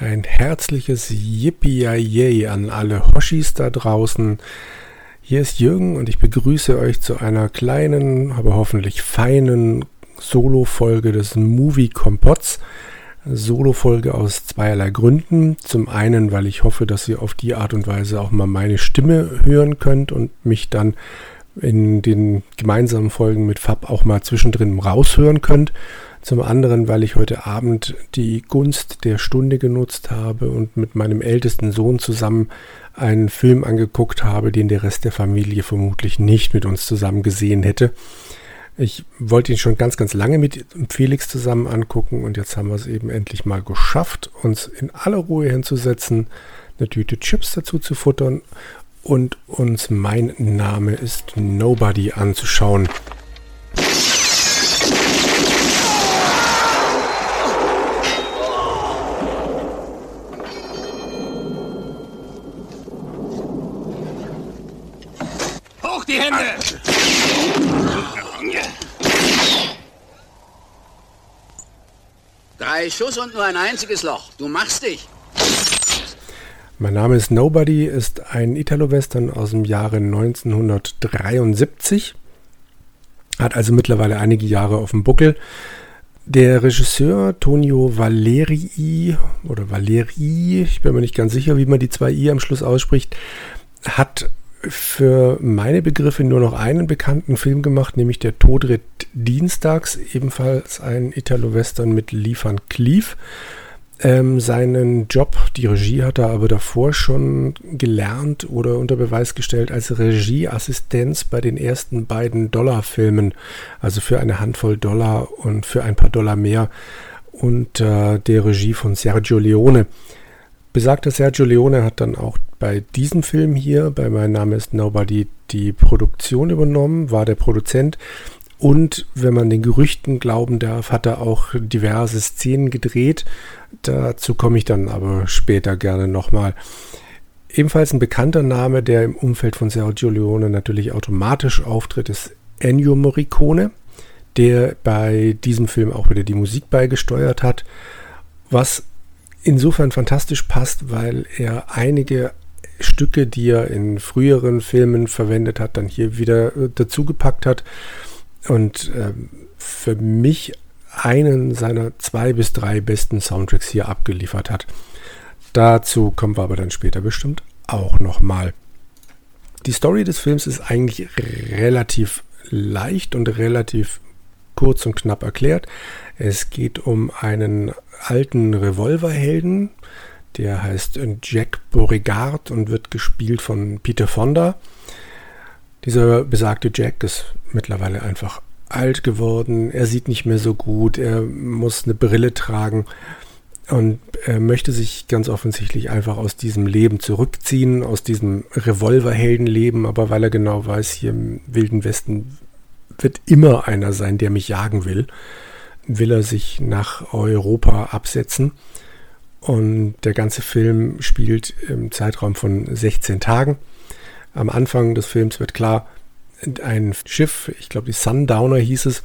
Ein herzliches Yippie an alle Hoshis da draußen. Hier ist Jürgen und ich begrüße euch zu einer kleinen, aber hoffentlich feinen Solo-Folge des Movie Kompotts. Solo-Folge aus zweierlei Gründen. Zum einen, weil ich hoffe, dass ihr auf die Art und Weise auch mal meine Stimme hören könnt und mich dann in den gemeinsamen Folgen mit Fab auch mal zwischendrin raushören könnt. Zum anderen, weil ich heute Abend die Gunst der Stunde genutzt habe und mit meinem ältesten Sohn zusammen einen Film angeguckt habe, den der Rest der Familie vermutlich nicht mit uns zusammen gesehen hätte. Ich wollte ihn schon ganz, ganz lange mit Felix zusammen angucken und jetzt haben wir es eben endlich mal geschafft, uns in aller Ruhe hinzusetzen, eine Tüte Chips dazu zu futtern und uns Mein Name ist Nobody anzuschauen. die Hände! Drei Schuss und nur ein einziges Loch. Du machst dich. Mein Name ist Nobody, ist ein Italo-Western aus dem Jahre 1973. Hat also mittlerweile einige Jahre auf dem Buckel. Der Regisseur Tonio Valerii oder Valerii, ich bin mir nicht ganz sicher, wie man die zwei I am Schluss ausspricht, hat für meine Begriffe nur noch einen bekannten Film gemacht, nämlich Der Tod ritt dienstags, ebenfalls ein Italo-Western mit Lee Van Cleef. Ähm, seinen Job, die Regie hat er aber davor schon gelernt oder unter Beweis gestellt als Regieassistenz bei den ersten beiden Dollar-Filmen, also für eine Handvoll Dollar und für ein paar Dollar mehr unter der Regie von Sergio Leone. Besagter Sergio Leone hat dann auch bei diesem Film hier, bei Mein Name ist Nobody, die Produktion übernommen, war der Produzent. Und wenn man den Gerüchten glauben darf, hat er auch diverse Szenen gedreht. Dazu komme ich dann aber später gerne nochmal. Ebenfalls ein bekannter Name, der im Umfeld von Sergio Leone natürlich automatisch auftritt, ist Ennio Morricone, der bei diesem Film auch wieder die Musik beigesteuert hat, was insofern fantastisch passt, weil er einige Stücke, die er in früheren Filmen verwendet hat, dann hier wieder äh, dazugepackt hat und äh, für mich einen seiner zwei bis drei besten Soundtracks hier abgeliefert hat. Dazu kommen wir aber dann später bestimmt auch nochmal. Die Story des Films ist eigentlich relativ leicht und relativ kurz und knapp erklärt. Es geht um einen alten Revolverhelden, der heißt Jack Beauregard und wird gespielt von Peter Fonda. Dieser besagte Jack ist mittlerweile einfach alt geworden. Er sieht nicht mehr so gut. Er muss eine Brille tragen und er möchte sich ganz offensichtlich einfach aus diesem Leben zurückziehen, aus diesem Revolverheldenleben. Aber weil er genau weiß, hier im Wilden Westen wird immer einer sein, der mich jagen will, will er sich nach Europa absetzen. Und der ganze Film spielt im Zeitraum von 16 Tagen. Am Anfang des Films wird klar, ein Schiff, ich glaube die Sundowner hieß es,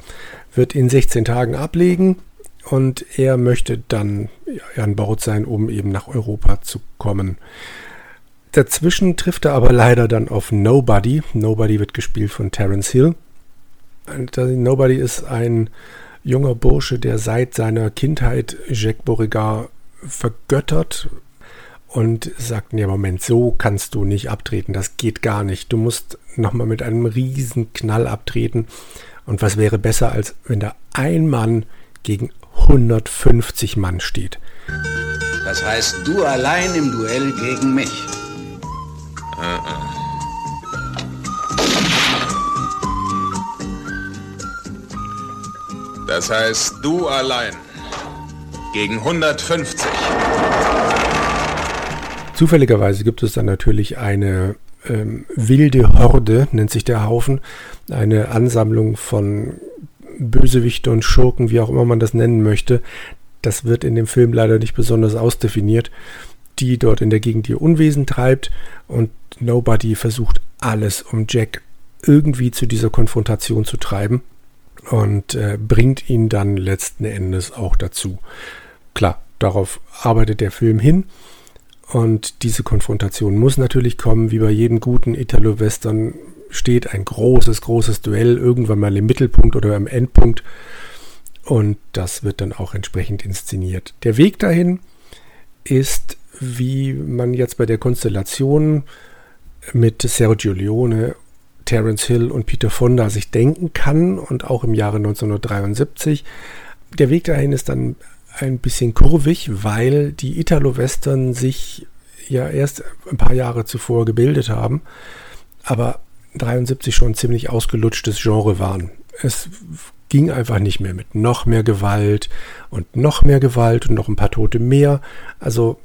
wird in 16 Tagen ablegen und er möchte dann an Bord sein, um eben nach Europa zu kommen. Dazwischen trifft er aber leider dann auf Nobody. Nobody wird gespielt von Terence Hill. Nobody ist ein junger Bursche, der seit seiner Kindheit Jacques Beauregard vergöttert und sagt, nee, Moment, so kannst du nicht abtreten, das geht gar nicht. Du musst nochmal mit einem riesen Knall abtreten. Und was wäre besser, als wenn da ein Mann gegen 150 Mann steht. Das heißt, du allein im Duell gegen mich. Das heißt, du allein gegen 150. Zufälligerweise gibt es dann natürlich eine ähm, wilde Horde, nennt sich der Haufen, eine Ansammlung von Bösewichte und Schurken, wie auch immer man das nennen möchte. Das wird in dem Film leider nicht besonders ausdefiniert, die dort in der Gegend ihr Unwesen treibt und Nobody versucht alles, um Jack irgendwie zu dieser Konfrontation zu treiben und äh, bringt ihn dann letzten Endes auch dazu. Klar, darauf arbeitet der Film hin. Und diese Konfrontation muss natürlich kommen, wie bei jedem guten Italo-Western steht ein großes, großes Duell irgendwann mal im Mittelpunkt oder im Endpunkt. Und das wird dann auch entsprechend inszeniert. Der Weg dahin ist, wie man jetzt bei der Konstellation mit Sergio Leone, Terence Hill und Peter Fonda sich denken kann und auch im Jahre 1973. Der Weg dahin ist dann ein bisschen kurvig, weil die Italo-Western sich ja erst ein paar Jahre zuvor gebildet haben, aber 73 schon ein ziemlich ausgelutschtes Genre waren. Es ging einfach nicht mehr mit noch mehr Gewalt und noch mehr Gewalt und noch ein paar Tote mehr. Also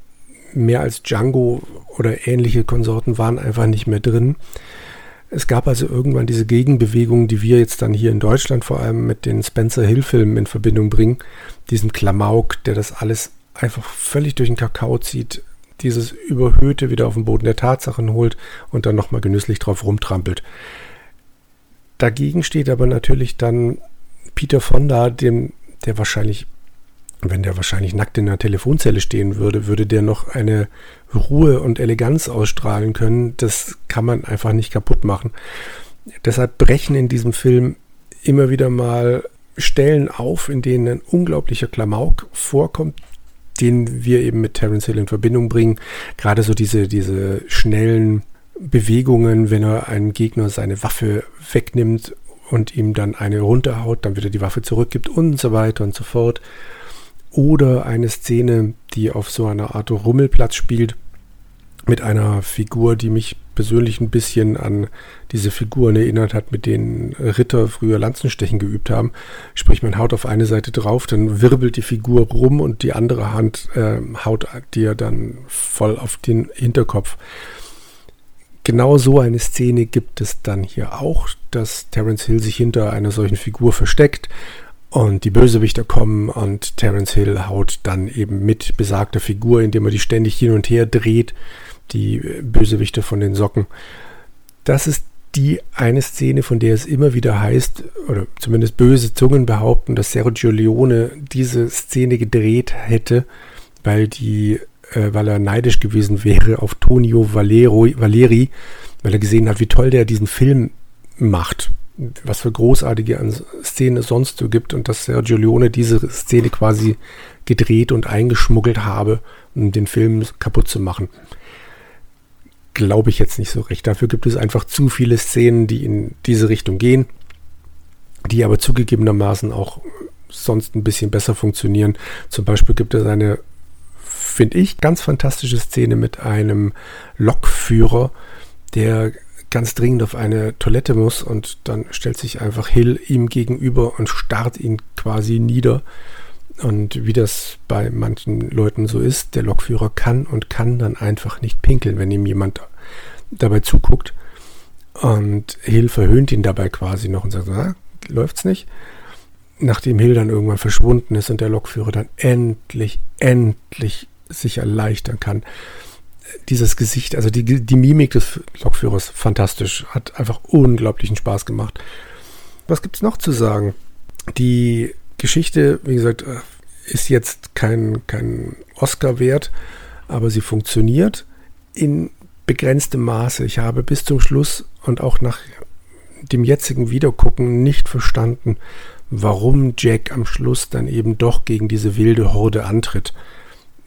mehr als Django oder ähnliche Konsorten waren einfach nicht mehr drin. Es gab also irgendwann diese Gegenbewegung, die wir jetzt dann hier in Deutschland vor allem mit den Spencer Hill-Filmen in Verbindung bringen. Diesen Klamauk, der das alles einfach völlig durch den Kakao zieht, dieses Überhöhte wieder auf den Boden der Tatsachen holt und dann nochmal genüsslich drauf rumtrampelt. Dagegen steht aber natürlich dann Peter Fonda, dem, der wahrscheinlich, wenn der wahrscheinlich nackt in einer Telefonzelle stehen würde, würde der noch eine Ruhe und Eleganz ausstrahlen können. Das kann man einfach nicht kaputt machen. Deshalb brechen in diesem Film immer wieder mal Stellen auf, in denen ein unglaublicher Klamauk vorkommt, den wir eben mit Terence Hill in Verbindung bringen. Gerade so diese, diese schnellen Bewegungen, wenn er einem Gegner seine Waffe wegnimmt und ihm dann eine runterhaut, dann wieder die Waffe zurückgibt und so weiter und so fort. Oder eine Szene, die auf so einer Art Rummelplatz spielt, mit einer Figur, die mich persönlich ein bisschen an diese Figuren erinnert hat, mit denen Ritter früher Lanzenstechen geübt haben. Sprich, man haut auf eine Seite drauf, dann wirbelt die Figur rum und die andere Hand äh, haut dir dann voll auf den Hinterkopf. Genau so eine Szene gibt es dann hier auch, dass Terence Hill sich hinter einer solchen Figur versteckt und die Bösewichter kommen und Terence Hill haut dann eben mit besagter Figur, indem er die ständig hin und her dreht, die Bösewichte von den Socken. Das ist die eine Szene, von der es immer wieder heißt, oder zumindest böse Zungen behaupten, dass Sergio Leone diese Szene gedreht hätte, weil die, äh, weil er neidisch gewesen wäre auf Tonio Valero, Valeri, weil er gesehen hat, wie toll der diesen Film macht, was für großartige Szenen es sonst so gibt und dass Sergio Leone diese Szene quasi gedreht und eingeschmuggelt habe, um den Film kaputt zu machen glaube ich jetzt nicht so recht. Dafür gibt es einfach zu viele Szenen, die in diese Richtung gehen, die aber zugegebenermaßen auch sonst ein bisschen besser funktionieren. Zum Beispiel gibt es eine, finde ich, ganz fantastische Szene mit einem Lokführer, der ganz dringend auf eine Toilette muss und dann stellt sich einfach Hill ihm gegenüber und starrt ihn quasi nieder. Und wie das bei manchen Leuten so ist, der Lokführer kann und kann dann einfach nicht pinkeln, wenn ihm jemand dabei zuguckt. Und Hill verhöhnt ihn dabei quasi noch und sagt, ah, läuft's nicht. Nachdem Hill dann irgendwann verschwunden ist und der Lokführer dann endlich, endlich sich erleichtern kann. Dieses Gesicht, also die, die Mimik des Lokführers, fantastisch. Hat einfach unglaublichen Spaß gemacht. Was gibt's noch zu sagen? Die Geschichte, wie gesagt, äh, ist jetzt kein, kein Oscar wert, aber sie funktioniert in begrenztem Maße. Ich habe bis zum Schluss und auch nach dem jetzigen Wiedergucken nicht verstanden, warum Jack am Schluss dann eben doch gegen diese wilde Horde antritt.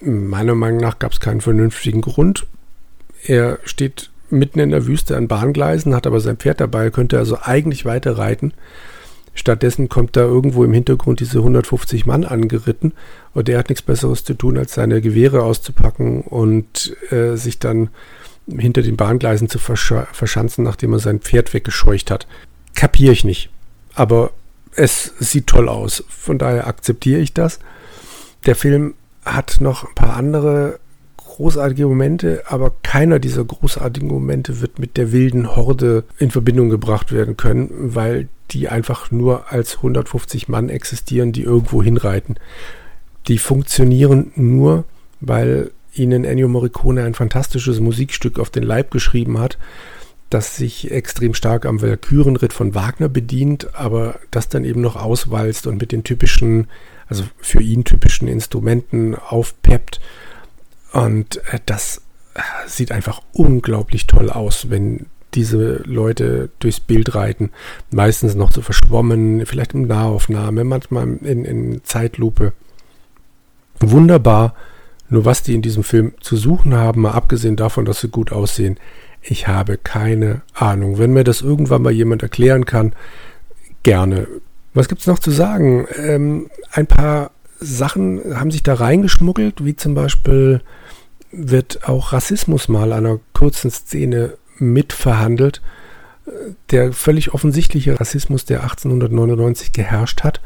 Meiner Meinung nach gab es keinen vernünftigen Grund. Er steht mitten in der Wüste an Bahngleisen, hat aber sein Pferd dabei, könnte also eigentlich weiter reiten. Stattdessen kommt da irgendwo im Hintergrund diese 150 Mann angeritten und der hat nichts Besseres zu tun, als seine Gewehre auszupacken und äh, sich dann hinter den Bahngleisen zu versch verschanzen, nachdem er sein Pferd weggescheucht hat. Kapiere ich nicht. Aber es sieht toll aus. Von daher akzeptiere ich das. Der Film hat noch ein paar andere großartige Momente, aber keiner dieser großartigen Momente wird mit der wilden Horde in Verbindung gebracht werden können, weil die einfach nur als 150 Mann existieren, die irgendwo hinreiten. Die funktionieren nur, weil ihnen Ennio Morricone ein fantastisches Musikstück auf den Leib geschrieben hat, das sich extrem stark am Walkürenritt von Wagner bedient, aber das dann eben noch auswalzt und mit den typischen, also für ihn typischen Instrumenten aufpeppt. Und äh, das äh, sieht einfach unglaublich toll aus, wenn diese Leute durchs Bild reiten. Meistens noch so verschwommen, vielleicht in Nahaufnahme, manchmal in, in Zeitlupe. Wunderbar. Nur was die in diesem Film zu suchen haben, mal abgesehen davon, dass sie gut aussehen, ich habe keine Ahnung. Wenn mir das irgendwann mal jemand erklären kann, gerne. Was gibt es noch zu sagen? Ähm, ein paar Sachen haben sich da reingeschmuggelt, wie zum Beispiel wird auch Rassismus mal einer kurzen Szene mitverhandelt. Der völlig offensichtliche Rassismus, der 1899 geherrscht hat.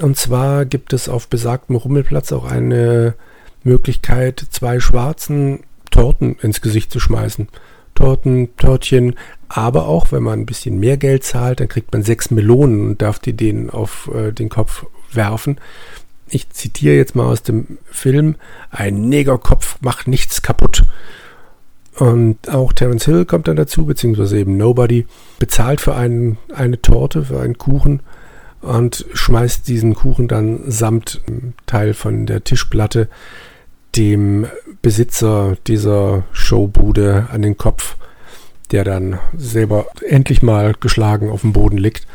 Und zwar gibt es auf besagtem Rummelplatz auch eine Möglichkeit, zwei Schwarzen Torten ins Gesicht zu schmeißen. Torten, Törtchen, aber auch, wenn man ein bisschen mehr Geld zahlt, dann kriegt man sechs Melonen und darf die denen auf äh, den Kopf werfen. Ich zitiere jetzt mal aus dem Film, ein Negerkopf macht nichts kaputt. Und auch Terence Hill kommt dann dazu, beziehungsweise eben Nobody, bezahlt für einen, eine Torte, für einen Kuchen und schmeißt diesen Kuchen dann samt Teil von der Tischplatte dem Besitzer dieser Showbude an den Kopf, der dann selber endlich mal geschlagen auf dem Boden liegt.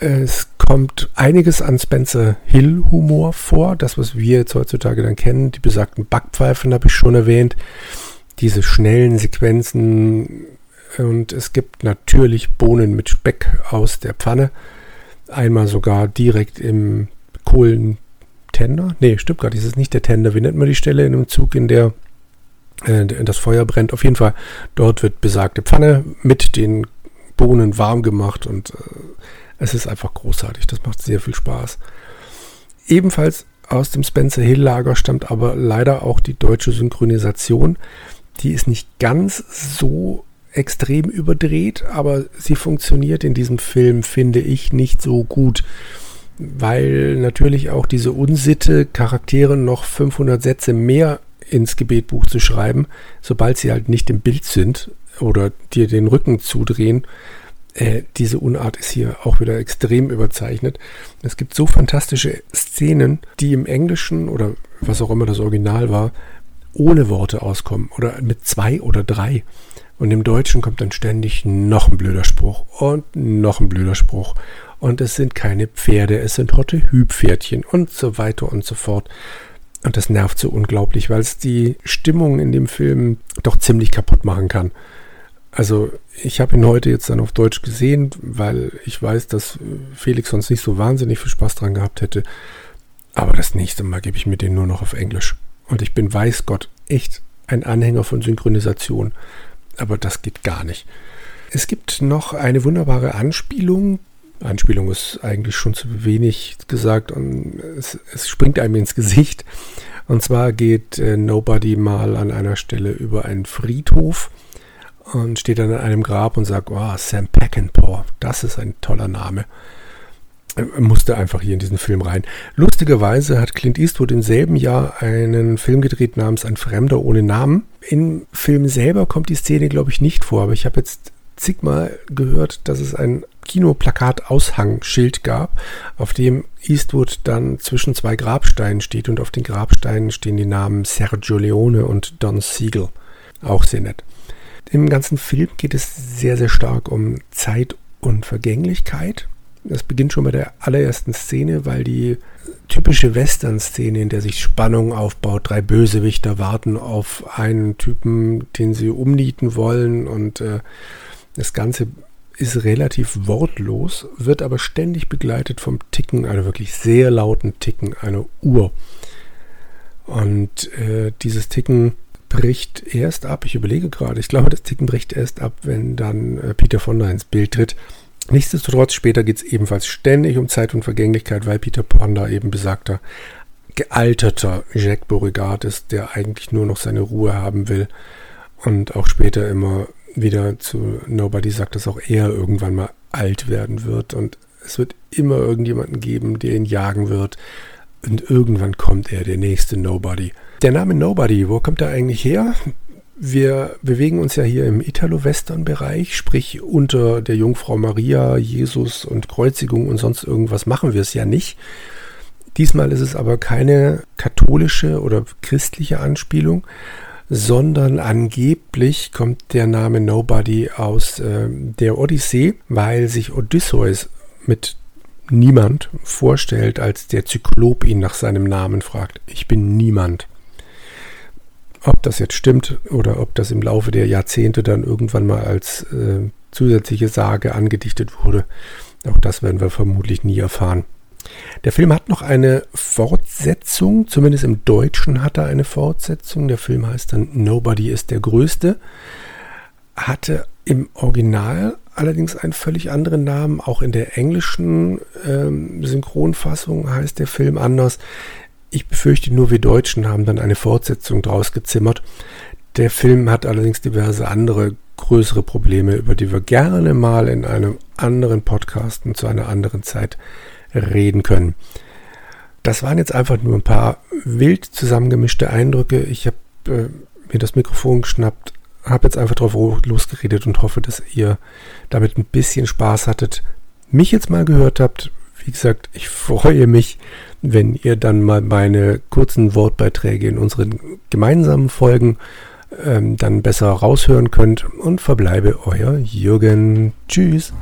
Es kommt einiges an Spencer Hill Humor vor, das was wir jetzt heutzutage dann kennen, die besagten Backpfeifen habe ich schon erwähnt diese schnellen Sequenzen und es gibt natürlich Bohnen mit Speck aus der Pfanne. Einmal sogar direkt im Kohlentender. Nee, stimmt gar nicht, das ist nicht der Tender. Wie nennt man die Stelle in einem Zug, in der äh, das Feuer brennt? Auf jeden Fall, dort wird besagte Pfanne mit den Bohnen warm gemacht und äh, es ist einfach großartig. Das macht sehr viel Spaß. Ebenfalls aus dem Spencer Hill Lager stammt aber leider auch die deutsche Synchronisation. Die ist nicht ganz so extrem überdreht, aber sie funktioniert in diesem Film, finde ich, nicht so gut, weil natürlich auch diese Unsitte, Charakteren noch 500 Sätze mehr ins Gebetbuch zu schreiben, sobald sie halt nicht im Bild sind oder dir den Rücken zudrehen, äh, diese Unart ist hier auch wieder extrem überzeichnet. Es gibt so fantastische Szenen, die im Englischen oder was auch immer das Original war, ohne Worte auskommen oder mit zwei oder drei. Und im Deutschen kommt dann ständig noch ein blöder Spruch und noch ein blöder Spruch. Und es sind keine Pferde, es sind Hotte Hübpferdchen und so weiter und so fort. Und das nervt so unglaublich, weil es die Stimmung in dem Film doch ziemlich kaputt machen kann. Also ich habe ihn heute jetzt dann auf Deutsch gesehen, weil ich weiß, dass Felix sonst nicht so wahnsinnig viel Spaß dran gehabt hätte. Aber das nächste Mal gebe ich mir den nur noch auf Englisch. Und ich bin, weiß Gott, echt ein Anhänger von Synchronisation. Aber das geht gar nicht. Es gibt noch eine wunderbare Anspielung. Anspielung ist eigentlich schon zu wenig gesagt und es, es springt einem ins Gesicht. Und zwar geht äh, Nobody mal an einer Stelle über einen Friedhof und steht dann an einem Grab und sagt, oh, Sam Peckinpah, das ist ein toller Name musste einfach hier in diesen Film rein. Lustigerweise hat Clint Eastwood im selben Jahr einen Film gedreht namens Ein Fremder ohne Namen. Im Film selber kommt die Szene, glaube ich, nicht vor, aber ich habe jetzt zigmal gehört, dass es ein Kinoplakat-Aushang-Schild gab, auf dem Eastwood dann zwischen zwei Grabsteinen steht und auf den Grabsteinen stehen die Namen Sergio Leone und Don Siegel. Auch sehr nett. Im ganzen Film geht es sehr, sehr stark um Zeit und Vergänglichkeit Das beginnt schon bei der allerersten Szene, weil die typische Western-Szene, in der sich Spannung aufbaut, drei Bösewichter warten auf einen Typen, den sie umnieten wollen und äh, das Ganze ist relativ wortlos, wird aber ständig begleitet vom Ticken, einer wirklich sehr lauten Ticken einer Uhr. Und äh, dieses Ticken bricht erst ab, ich überlege gerade, ich glaube, das Ticken bricht erst ab, wenn dann äh, Peter Fonda ins Bild tritt. Nichtsdestotrotz, später geht es ebenfalls ständig um Zeit und Vergänglichkeit, weil Peter Fonda eben besagter, gealterter Jacques Beauregard ist, der eigentlich nur noch seine Ruhe haben will und auch später immer wieder zu Nobody sagt, dass auch er irgendwann mal alt werden wird und es wird immer irgendjemanden geben, der ihn jagen wird und irgendwann kommt er, der nächste Nobody. Der Name Nobody, wo kommt er eigentlich her? Wir bewegen uns ja hier im Italo-Western-Bereich, sprich unter der Jungfrau Maria, Jesus und Kreuzigung und sonst irgendwas machen wir es ja nicht. Diesmal ist es aber keine katholische oder christliche Anspielung, sondern angeblich kommt der Name Nobody aus äh, der Odyssee, weil sich Odysseus mit niemand vorstellt, als der Zyklop ihn nach seinem Namen fragt. Ich bin niemand. Ob das jetzt stimmt oder ob das im Laufe der Jahrzehnte dann irgendwann mal als äh, zusätzliche Sage angedichtet wurde, auch das werden wir vermutlich nie erfahren. Der Film hat noch eine Fortsetzung, zumindest im Deutschen hat er eine Fortsetzung. Der Film heißt dann Nobody ist der Größte. Hatte im Original allerdings einen völlig anderen Namen. Auch in der englischen ähm, Synchronfassung heißt der Film anders. Ich befürchte nur, wir Deutschen haben dann eine Fortsetzung draus gezimmert. Der Film hat allerdings diverse andere größere Probleme, über die wir gerne mal in einem anderen Podcast und zu einer anderen Zeit reden können. Das waren jetzt einfach nur ein paar wild zusammengemischte Eindrücke. Ich habe äh, mir das Mikrofon geschnappt, habe jetzt einfach drauf losgeredet und hoffe, dass ihr damit ein bisschen Spaß hattet, mich jetzt mal gehört habt. Wie gesagt, ich freue mich, wenn ihr dann mal meine kurzen Wortbeiträge in unseren gemeinsamen Folgen ähm, dann besser raushören könnt und verbleibe euer Jürgen. Tschüss.